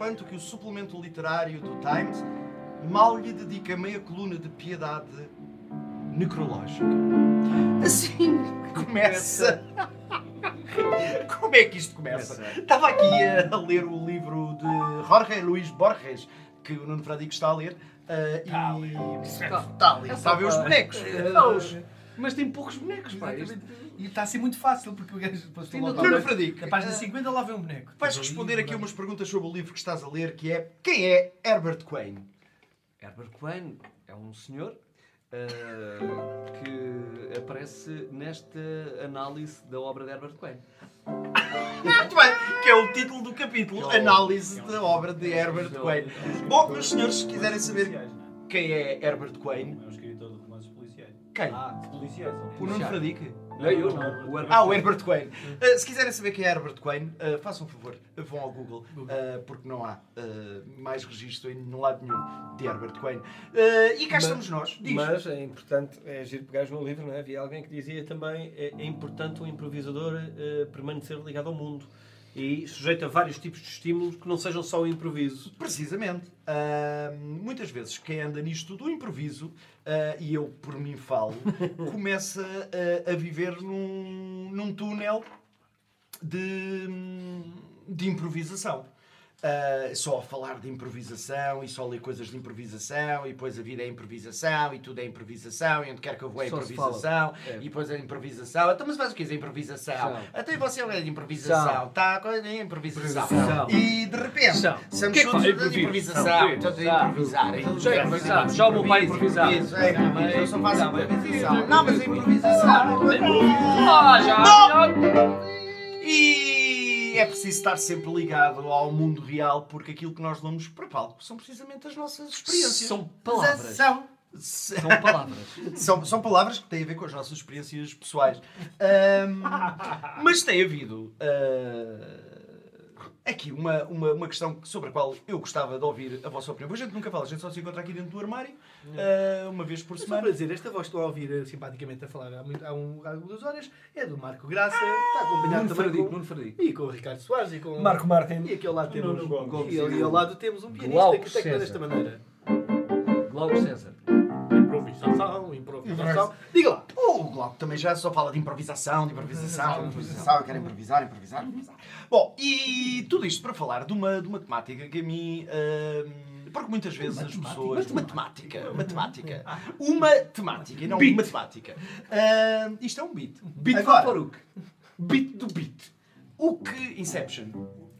espanto que o suplemento literário do Times mal lhe dedica meia coluna de piedade necrológica. Assim começa. Como é que isto começa? Estava aqui a, ler o livro de Jorge Luís Borges, que o Nuno Fradique está a ler. uh, e. Está ali. Está a ver os bonecos. Mas tem poucos bonecos, pá. Este- E está a ser muito fácil, porque o gajo passou Sim, logo ao- Fradique, Na página eh, 50 lá vem um boneco. Vais responder aqui umas perguntas sobre o livro que estás a ler, que é quem é Herbert Quain? Herbert Quain é um senhor ah, que aparece nesta análise da obra de Herbert Quain. Muito bem, que é o título do capítulo, Análise da obra de Herbert Quain. Bom, meus senhores, se quiserem saber quem é Herbert Quain, quem? Ah, policiais. O Nuno Fradique? Não, eu não. O Herbert Ah, o Herbert Quain. Uh, se quiserem saber quem é Herbert Quain, uh, façam um favor, vão ao Google, uh, porque não há uh, mais registro em lado nenhum de Herbert Quain. Uh, e cá Mas- estamos nós. Diz. Mas é importante, é giro pegares no livro, não é? Havia alguém que dizia também é, é importante o improvisador eh, permanecer ligado ao mundo e sujeito a vários tipos de estímulos que não sejam só o improviso. Precisamente. Uh, muitas vezes quem anda nisto do improviso, uh, e eu por mim falo, começa uh, a viver num, num túnel de, de improvisação. Uh, só a falar de improvisação e só ler coisas de improvisação e depois a vida é improvisação e tudo é improvisação e onde quer que eu vou é improvisação É. e depois é improvisação. Então, mas faz o que é improvisação? São. Até você é de improvisação, São. tá? Coisa de improvisação. Improvisação. E de repente, São. somos que é que todos faz? de improvisação. São. Todos a São. improvisar. Já improvisar. Já o meu pai é, improviso. Eu só faço Não, mas- improvisação. Não, mas é improvisação. Ah, já. E é preciso estar sempre ligado ao mundo real, porque aquilo que nós damos para palco são precisamente as nossas experiências. São palavras. São. São palavras. São, são palavras que têm a ver com as nossas experiências pessoais. Ahm, mas tem havido ah, aqui uma, uma, uma questão sobre a qual eu gostava de ouvir a vossa opinião. A gente nunca fala, a gente só se encontra aqui dentro do armário, ah, uma vez por semana. para dizer, esta voz que estou a ouvir eh, simpaticamente a falar há, muito, há, um, há duas horas é do Marco Graça, está acompanhado Nuno também Fradique, com, e com o Ricardo Soares e com Marco Martin. E aqui ao lado temos, Nuno Gomes. e ali ao lado temos um pianista Glauco que toca César. desta maneira. Glauco César. Improvisação, improvisação. Diga lá. Também já só fala de improvisação, de improvisação, de improvisação. Eu quero improvisar, improvisar, improvisar. Bom, e tudo isto para falar de uma, de uma temática que a mim. ahm, porque muitas vezes as pessoas. Matemática. Matemática. Uma temática e não Beat. matemática. Ahm, isto é um beat. Beat Agora, Farouk. beat do beat. O que. Inception.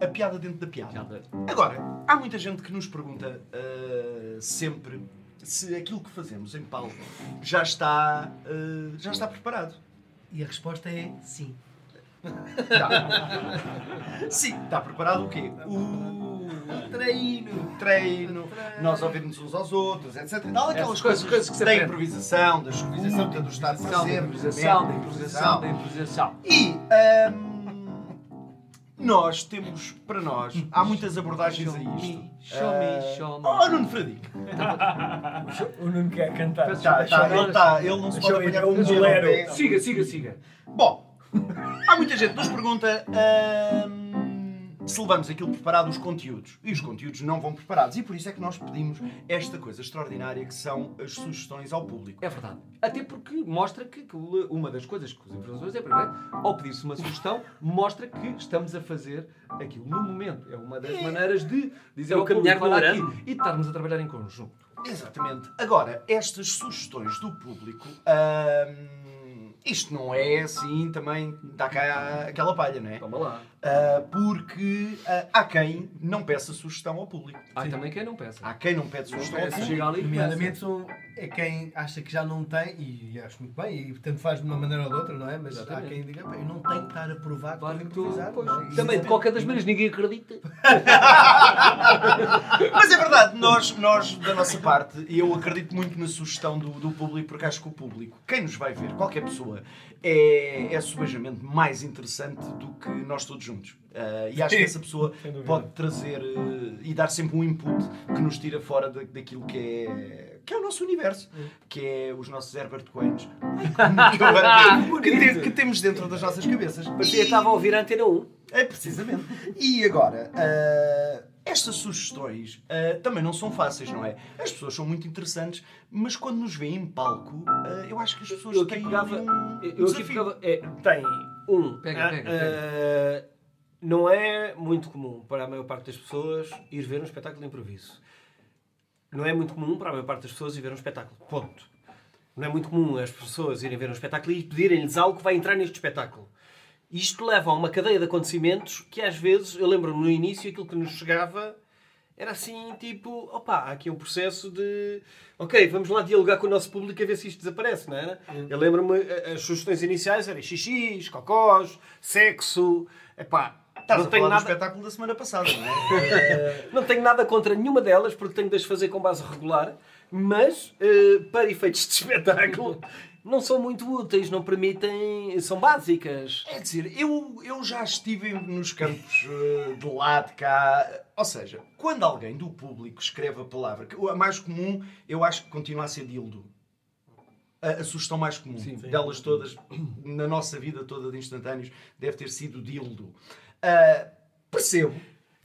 A piada dentro da piada. Agora, há muita gente que nos pergunta ah, sempre se aquilo que fazemos em palco já está, ah, já está preparado. E a resposta é sim. Tá. Sim, está preparado o quê? O treino, treino, nós ouvirmos uns aos outros, etc. e Tal, aquelas coisas, coisas- que da improvisação, da do Improvisação, da presente, improvisação, da da improvisação, da improvisação. E hum, nós temos para nós, há muitas abordagens a isto. Show me, Ah, show me. Oh, Nuno Fradique! O Nuno quer cantar. Tá, tá, ele, tá, ele não se pode apanhar é um bolero. Siga, siga, siga. Bom, há muita gente que nos pergunta hum, se levamos aquilo preparado os conteúdos. E os conteúdos não vão preparados. E por isso é que nós pedimos esta coisa extraordinária que são as sugestões ao público. É verdade. Até porque mostra que, uma das coisas que os empreendedores é, primeiro, ao pedir-se uma sugestão, mostra que estamos a fazer aquilo no momento. É uma das maneiras de dizer É o ao caminhar público, olha no aqui, e de estarmos a trabalhar em conjunto. Exatamente. Agora, estas sugestões do público, hum, isto não é assim também, dá cá aquela palha, não é? Toma lá. Ah, porque ah, há quem não peça sugestão ao público. Há também quem não peça. Há quem não pede sugestão ao peça, público. ali Nomeadamente é quem acha que já não tem, e acho muito bem, e tanto faz de uma maneira ou de outra, não é? Mas Exatamente. há quem diga, "Pá, eu não tenho que estar a provar que Claro estou a que tu, improvisar. pois, não é? também, de é- qualquer das maneiras, ninguém acredita. Mas é verdade, nós, nós, da nossa parte, e eu acredito muito na sugestão do, do público, porque acho que o público, quem nos vai ver, qualquer pessoa, é, é subejamente mais interessante do que nós todos juntos. Ah, e acho que essa pessoa pode trazer eh, e dar sempre um input que nos tira fora da- daquilo que é, que é o nosso universo, que é os nossos Herbert Coelhos, que, que te- que temos dentro das nossas cabeças. Parecia E- que estava a ouvir a antena 1. é, precisamente. E agora, ah, estas sugestões ah, também não são fáceis, não é? As pessoas são muito interessantes, mas quando nos veem em palco, ah, eu acho que as pessoas Eu aqui têm pegava. um Eu aqui desafio. pegava. É, tem um. Pega, ah, pega, ah, não é muito comum para a maior parte das pessoas ir ver um espetáculo de improviso. Não é muito comum para a maior parte das pessoas ir ver um espetáculo. Ponto. Não é muito comum as pessoas irem ver um espetáculo e pedirem-lhes algo que vai entrar neste espetáculo. Isto leva a uma cadeia de acontecimentos que às vezes, eu lembro-me no início, aquilo que nos chegava era assim, tipo, opa, há aqui um processo de, ok, vamos lá dialogar com o nosso público a ver se isto desaparece, não era? Eu lembro-me, as sugestões iniciais eram xixis, cocós, sexo, epá, Estás não a tenho, falar do nada, espetáculo da semana passada, não é? não tenho nada contra nenhuma delas, porque tenho de as fazer com base regular, mas, eh, para efeitos de espetáculo, não são muito úteis, não permitem, são básicas. É dizer, eu, eu já estive nos campos eh, de lá, de cá. Ou seja, quando alguém do público escreve a palavra, que a mais comum, eu acho que continua a ser dildo. A, a sugestão mais comum Sim. delas todas, na nossa vida toda de instantâneos, deve ter sido dildo. Ah, percebo.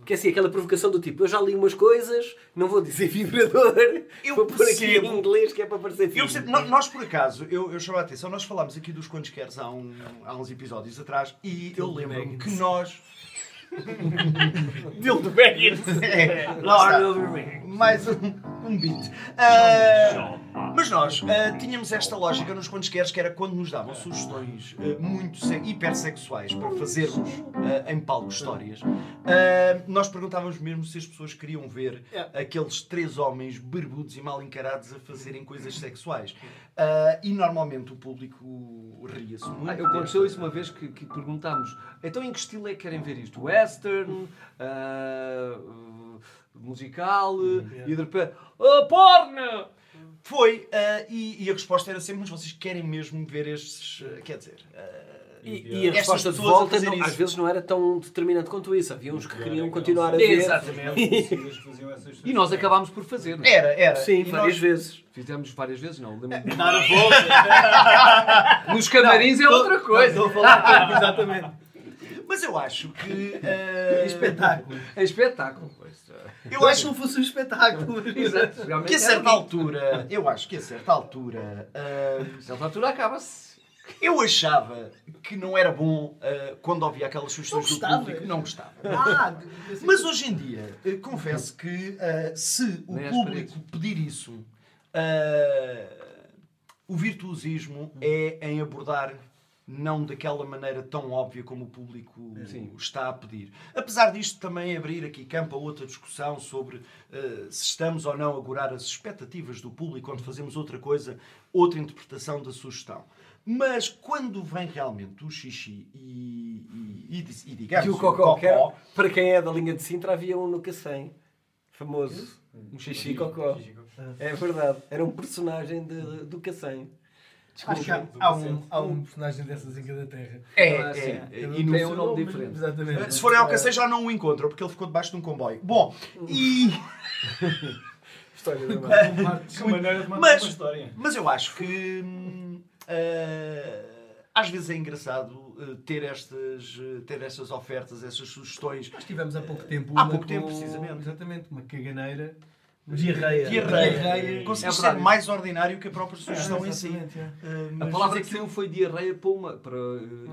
Que é assim, aquela provocação do tipo, eu já li umas coisas, não vou dizer vibrador, Eu vou pôr aqui em inglês que é para parecer Eu percebo, nó- nós, por acaso, eu, eu chamo a atenção, nós falámos aqui dos Quantos Queres há, um- há uns episódios atrás e eu lembro-me que nós. Dildo Baggins! É, lá está. mais um, um beat. Ah, mas nós ah, tínhamos esta lógica nos quantos queres, que era quando nos davam sugestões ah, muito se- hipersexuais para fazermos ah, em palco histórias, nós perguntávamos mesmo se as pessoas queriam ver Yeah. aqueles três homens barbudos e mal encarados a fazerem coisas sexuais. E normalmente o público ria-se muito. Ah, eu aconteceu isso uma vez que, que perguntámos então em que estilo é que querem ver isto? Western? ah, uh, musical? E de repente. Oh, porno! Foi, ah, e, e a resposta era sempre, mas vocês querem mesmo ver estes. ah, quer dizer. ah, E, e a resposta de volta não- às vezes não era tão determinante quanto isso. Havia uns que queriam é que continuar a não ver. Exatamente. E nós acabámos por fazer. Era, era. Sim, E várias nós- vezes. Fizemos várias vezes, não. lembro-me. Dar a volta. Nos camarins é outra coisa. Estou a falar, exatamente. Mas eu acho que. ah, Espetáculo. É espetáculo. Pois, eu acho não fosse um espetáculo. Exato. que a certa altura. Eu acho que a certa altura. ah, A certa altura acaba-se. eu achava que não era bom ah, quando ouvia aquelas sugestões do público. Não gostava. Ah, Mas hoje em dia, eh, confesso que eh, se o Nem público pedir isso, o virtuosismo é em abordar não daquela maneira tão óbvia como o público Sim. está a pedir. Apesar disto também abrir aqui campo a outra discussão sobre eh, se estamos ou não a agorar as expectativas do público quando fazemos outra coisa, outra interpretação da sugestão. Mas quando vem realmente o xixi e, e, e, e digamos E o Cocó, para quem é da linha de Sintra, havia um no Cacém. Famoso. Um xixi Cocó. É verdade. Era um personagem de- do Cacém. Acho que há, há um, há um personagem dessas em cada terra. É, é, é. Cada E tem um nome diferente. Exatamente. Se forem ao Cacém já não o encontram, porque ele ficou debaixo de um comboio. Bom, e... História da mãe. Que maneira de Mas- uma história. Mas eu acho que... hum, ah, às vezes é engraçado ah, ter estas, ah, ter estas ofertas, essas sugestões. Nós tivemos há pouco tempo Há pouco tempo, com- precisamente. Exatamente, uma caganeira. Diarreia. Diarreia. Conseguiu É ser verdade. mais ordinário que a própria sugestão em si. É. Ah, A palavra que saiu foi diarreia para uma. Para,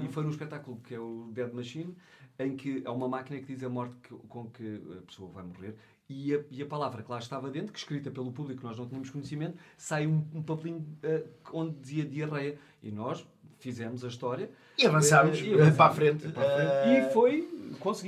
E foi num espetáculo que é o Dead Machine, em que há uma máquina que diz a morte que- com que a pessoa vai morrer. E a, e a palavra que lá estava dentro, que escrita pelo público, que nós não tínhamos conhecimento, sai um, um papelinho eh, onde dizia diarreia. E nós fizemos a história. E avançámos e ah, avançámos para a frente. para a frente. Ah, E foi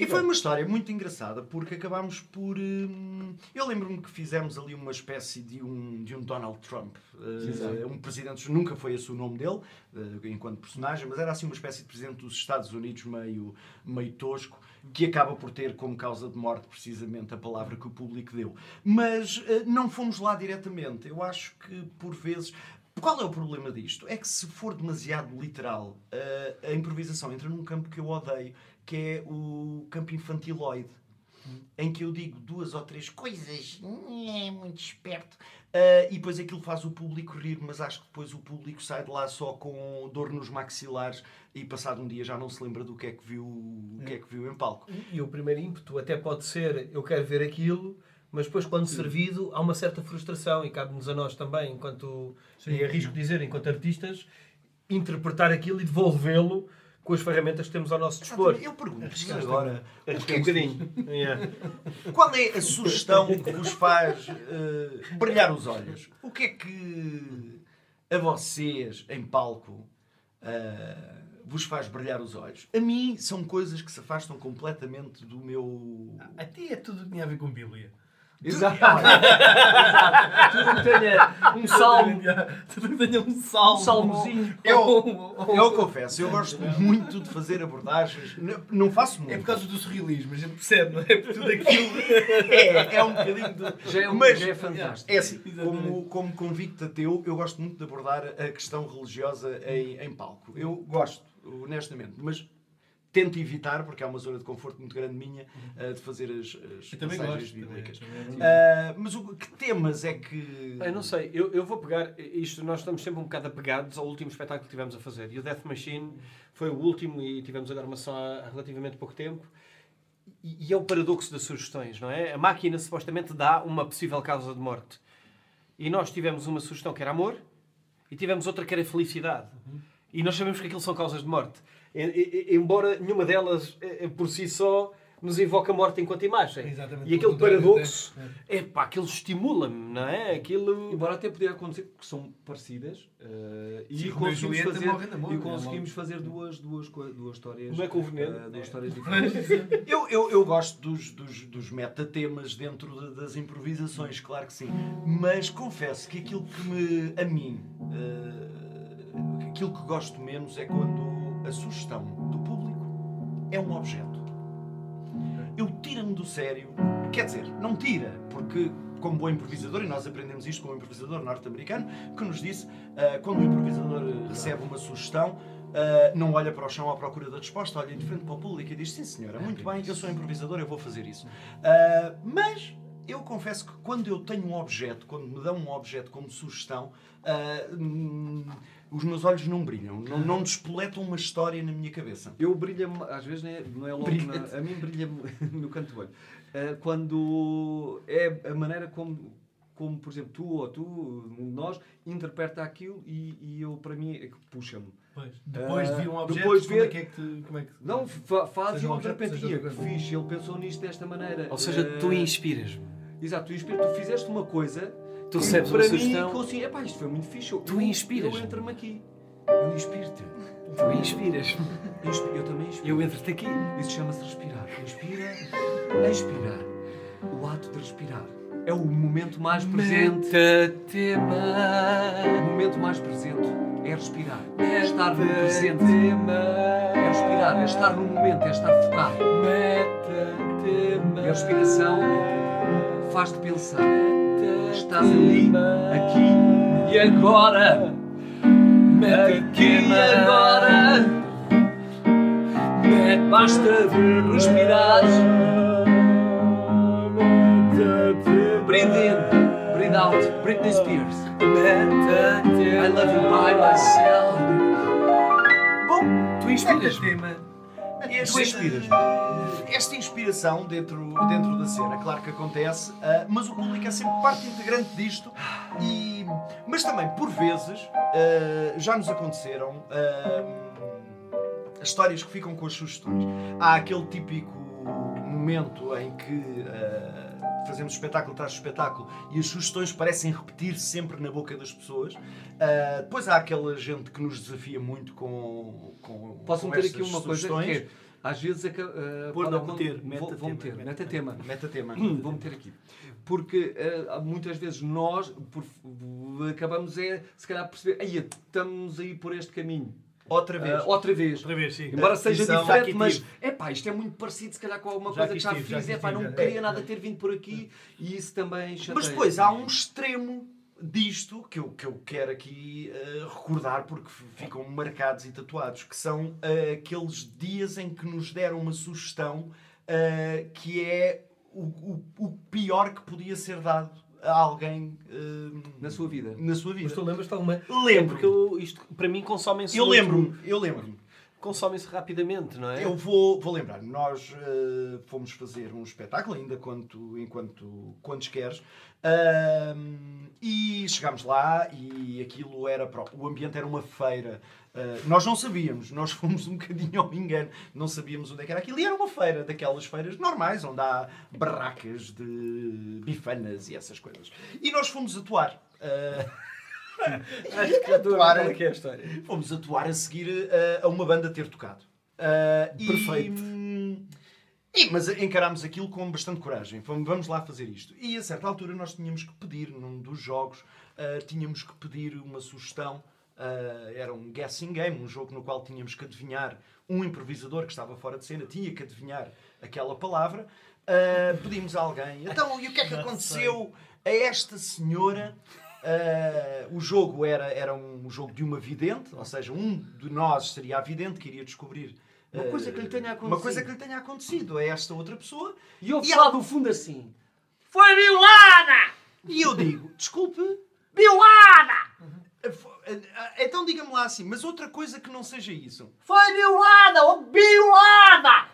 E foi uma história muito engraçada porque acabámos por. hum, eu lembro-me que fizemos ali uma espécie de um, de um Donald Trump. Uh, um presidente, nunca foi esse o nome dele, uh, enquanto personagem, mas era assim uma espécie de presidente dos Estados Unidos meio, meio tosco, que acaba por ter como causa de morte precisamente a palavra que o público deu. Mas uh, não fomos lá diretamente. Eu acho que por vezes. Qual é o problema disto? É que se for demasiado literal, a improvisação entra num campo que eu odeio, que é o campo infantiloide. em que eu digo duas ou três coisas, é muito esperto, ah, e depois aquilo faz o público rir, mas acho que depois o público sai de lá só com dor nos maxilares e passado um dia já não se lembra do que é que viu, o que é que viu em palco. E o primeiro ímpeto até pode ser eu quero ver aquilo, mas depois quando servido há uma certa frustração e cabe-nos a nós também, enquanto, e arrisco dizer, enquanto artistas, interpretar aquilo e devolvê-lo com as ferramentas que temos ao nosso dispor. Eu pergunto-vos agora, que um é que- bocadinho. Qual é a sugestão que vos faz ah, brilhar os olhos? O que é que a vocês, em palco, ah, vos faz brilhar os olhos? A mim são coisas que se afastam completamente do meu... A ti é tudo que tinha a ver com Bíblia. Exato. Tudo que tenha um salmo, Tudo que tenha um salmo. um salmozinho. Eu, eu confesso, eu gosto muito de fazer abordagens. Não, não faço muito. É por causa do surrealismo, a gente percebe, não é? Por tudo aquilo. É, é um bocadinho de... Já é, um, Mas- já é fantástico. É assim, como, como convicto ateu, eu gosto muito de abordar a questão religiosa em, em palco. Eu gosto, honestamente, mas tento evitar, porque há uma zona de conforto muito grande minha, eh, de fazer as, as Eu também passagens gosto. bíblicas. também- também- Ah, mas o, que temas é que... Eu não sei, eu, eu vou pegar isto, nós estamos sempre um bocado apegados ao último espetáculo que tivemos a fazer. E o Death Machine foi o último e tivemos agora uma só há relativamente pouco tempo. E, e é o paradoxo das sugestões, não é? A máquina supostamente dá uma possível causa de morte. E nós tivemos uma sugestão que era amor e tivemos outra que era felicidade. E nós sabemos que aquilo são causas de morte. Embora nenhuma delas, eh, por si só, nos invoca a morte enquanto imagem. Exatamente, E aquele paradoxo, é pá, aquilo estimula-me, não é? Aquilo. Embora até podia acontecer que são parecidas eh, e Sim, e conseguimos fazer, e é conseguimos fazer duas, duas, duas histórias, Não é veneno? eh, duas histórias diferentes. Eu, eu, eu gosto dos, dos, dos metatemas dentro de- das improvisações, claro que sim. Mas confesso que aquilo que me. a mim. eh, aquilo que gosto menos é quando a sugestão do público é um objeto. Eu tira-me do sério. Quer dizer, não tira, porque. Como bom improvisador, e nós aprendemos isto com um improvisador norte-americano, que nos disse, ah, quando o improvisador eh, recebe uma sugestão, ah, não olha para o chão à procura da resposta, olha de frente para o público e diz: Sim, senhora, muito bem, eu sou improvisador, eu vou fazer isso. Ah, mas eu confesso que quando eu tenho um objeto, quando me dão um objeto como sugestão, ah, hum, os meus olhos não brilham, não, não despoletam uma história na minha cabeça. Eu brilha-me, às vezes não é, não é logo, na- a mim brilha-me no canto do olho. Eh, quando é a maneira como, como, por exemplo, tu ou tu, um de nós, interpreta aquilo e, e eu, para mim, é que puxa-me. Pois, Depois de vir um Ah, objeto, depois de como é ver- que é que te- como é que- Não, fa faz e um de repente, ia, que fixe, ele pensou nisto desta maneira. Ou seja, tu Eh, inspiras-me. Exato, tu inspiras, tu fizeste uma coisa Tu recebes para uma mim, sugestão. ficou assim, epá, isto foi muito fixe. Eu- Tu inspiras-me. Eu entro-me aqui. Eu inspiro-te. Tu inspiras-me. Eu, eu também inspiro. Eu entro-te aqui. Isso chama-se respirar. Inspira, expirar. O ato de respirar. É o momento mais presente. O momento mais presente é respirar. É estar no presente. É respirar, é estar no momento, é estar focado. E a respiração faz-te pensar. Estás ali, aqui e agora. Aqui e agora. Basta respirar. Breathe in, breathe out. Britney Spears. I love you by myself. Bom, Tu inspiras-me. Tu inspiras Esta inspiração dentro, dentro da cena, claro que acontece, ah, mas o público é sempre parte integrante disto. E, mas também, por vezes, ah, já nos aconteceram ah, histórias que ficam com as sugestões. Há aquele típico momento em que fazemos espetáculo de espetáculo e as sugestões parecem repetir-se sempre na boca das pessoas. Ah, depois há aquela gente que nos desafia muito com, com Posso meter aqui uma coisa sugestões. que é, às vezes aca- uh, Pôr, pode não, meter, vou, meta vou tema, meter, meta meta tema. Meta-tema. Vou meter aqui. Porque uh, muitas vezes nós por- acabamos é, se calhar, perceber, aí estamos aí por este caminho. Outra vez. Uh, outra vez. Outra vez, sim. Embora seja já diferente, mas tive. é pá, isto é muito parecido, se calhar, com alguma Já coisa que já estive, já fiz. aqui É pá, não já. queria nada ter vindo por aqui e isso também chateia. Mas depois há um extremo disto que eu, que eu quero aqui eh, recordar porque ficam marcados e tatuados, que são eh, aqueles dias em que nos deram uma sugestão que é o, o, o pior que podia ser dado a alguém eh, Na sua vida. na sua Mas vida. tu lembras de alguma? Lembro. Porque eu, isto, para mim, consomem-se Eu lembro-me, eu lembro-me. Consomem-se rapidamente, não é? Eu vou, vou lembrar, nós eh, fomos fazer um espetáculo, ainda quanto, enquanto quantos queres, ahm, e chegámos lá e aquilo era, o ambiente era uma feira. Ah, nós não sabíamos, nós fomos um bocadinho ao engano, não sabíamos onde é que era aquilo. E era uma feira, daquelas feiras normais, onde há barracas de bifanas e essas coisas. E nós fomos atuar. Ah, Acho que estou a é que é a história. Fomos atuar a seguir eh, a uma banda ter tocado. E- Perfeito. e- mas encarámos aquilo com bastante coragem. Fomos, vamos lá fazer isto. E a certa altura nós tínhamos que pedir, num dos jogos, ah, tínhamos que pedir uma sugestão. Era um guessing game, um jogo no qual tínhamos que adivinhar um improvisador que estava fora de cena, tinha que adivinhar aquela palavra. Pedimos a alguém. Então, e o que é que aconteceu a esta senhora? Ah, o jogo era, era um jogo de uma vidente, ou seja, um de nós seria a vidente que iria descobrir Uma ah, coisa que lhe tenha Uma acontecido. coisa que lhe tenha acontecido a esta outra pessoa. E ouve E lá do fundo assim. Foi violada! E eu digo, desculpe, Violada! então diga-me lá assim, mas outra coisa que não seja isso. Foi violada! oh!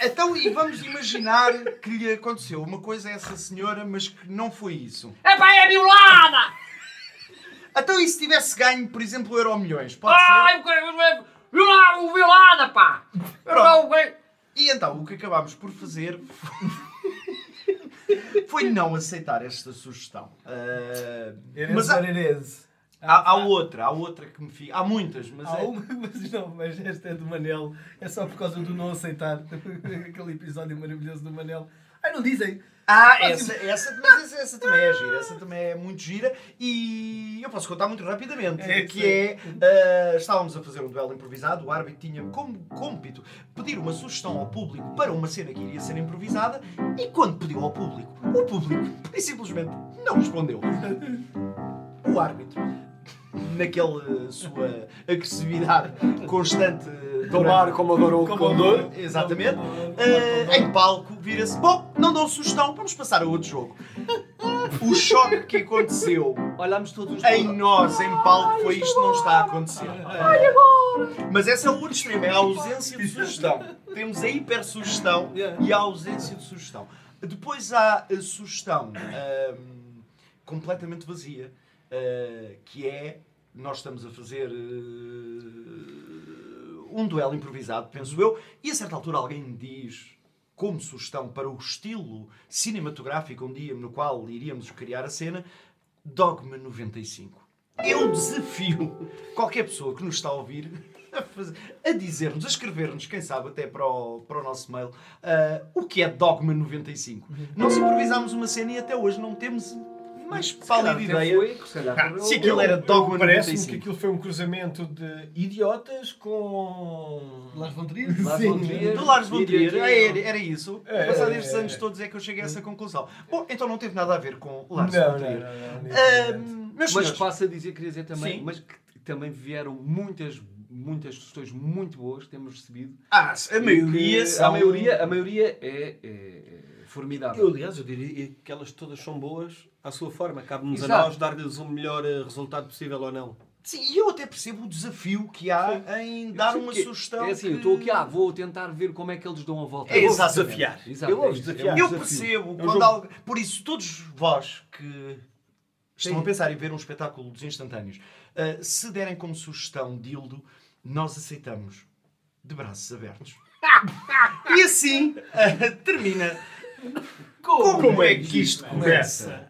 Então, e vamos imaginar que lhe aconteceu uma coisa a essa senhora, mas que não foi isso. É pá, é violada! Então, e se tivesse ganho, por exemplo, Euro Milhões? Pode Ai, violada, violada, pá! Pronto. E então, o que acabámos por fazer foi não aceitar esta sugestão. Ah, Ereze mas há, há, outra, há outra que me fica. Há muitas, mas Há é- uma, mas não, mas esta é do Manel. É só por causa do não aceitar aquele episódio maravilhoso do Manel. Ai, não dizem. Ah, essa, essa, mas essa, essa também é gira, essa também é muito gira e eu posso contar muito rapidamente, É, que sim. é, ah, estávamos a fazer um duelo improvisado, o árbitro tinha como cômpito pedir uma sugestão ao público para uma cena que iria ser improvisada e quando pediu ao público, o público simplesmente não respondeu. O árbitro, naquela sua agressividade constante Tomar como adorou o adorou. Exatamente. Eh, em palco, vira-se: Bom, não dou sugestão, vamos passar a outro jogo. O choque que aconteceu Olhámos todos em nós, em palco, foi isto não está a acontecer. Mas esse é o outro extremo, é a ausência de sugestão. Temos a hipersugestão e a ausência de sugestão. Depois há a sugestão ahm, completamente vazia, ah, que é nós estamos a fazer ah, um duelo improvisado, penso eu, e a certa altura alguém me diz, como sugestão para o estilo cinematográfico um dia no qual iríamos criar a cena, Dogma 95. Eu desafio qualquer pessoa que nos está a ouvir a, a dizer-nos, a escrever-nos, quem sabe até para o, para o nosso mail, ah, o que é Dogma 95. Nós improvisámos uma cena e até hoje não temos mais pálida ideia foi, se calhar, Ah, se aquilo era Dogma Parece-me que 95. aquilo foi um cruzamento de idiotas com. Las von Trier? Lars von Trier. Do Lars von Trier, aqui- era, era isso. É, Passados é, estes é. anos todos é que eu cheguei a essa conclusão. Bom, então não teve nada a ver com Lars Não, von Trier. Mas senhores, passa a dizer, queria dizer também, Sim. mas que também vieram muitas, muitas sugestões muito boas que temos recebido. ah, a maioria que são... a maioria, a maioria é, é- é formidável. Eu, aliás, eu diria que elas todas são boas à sua forma. Cabe-nos a nós dar-lhes o melhor eh, resultado possível ou não. Sim, e eu até percebo o desafio que há em dar Sim, uma porque sugestão. É assim, que... eu estou aqui, ah, vou tentar ver como é que eles dão a volta. É, Eu desafiar. Eu é é desafiar. Eu desafio. percebo, É um quando algo... por isso, todos vós que estão Sim. a pensar em ver um espetáculo dos instantâneos, ah, se derem como sugestão Dildo, nós aceitamos de braços abertos. e assim ah, termina como, é que isto começa?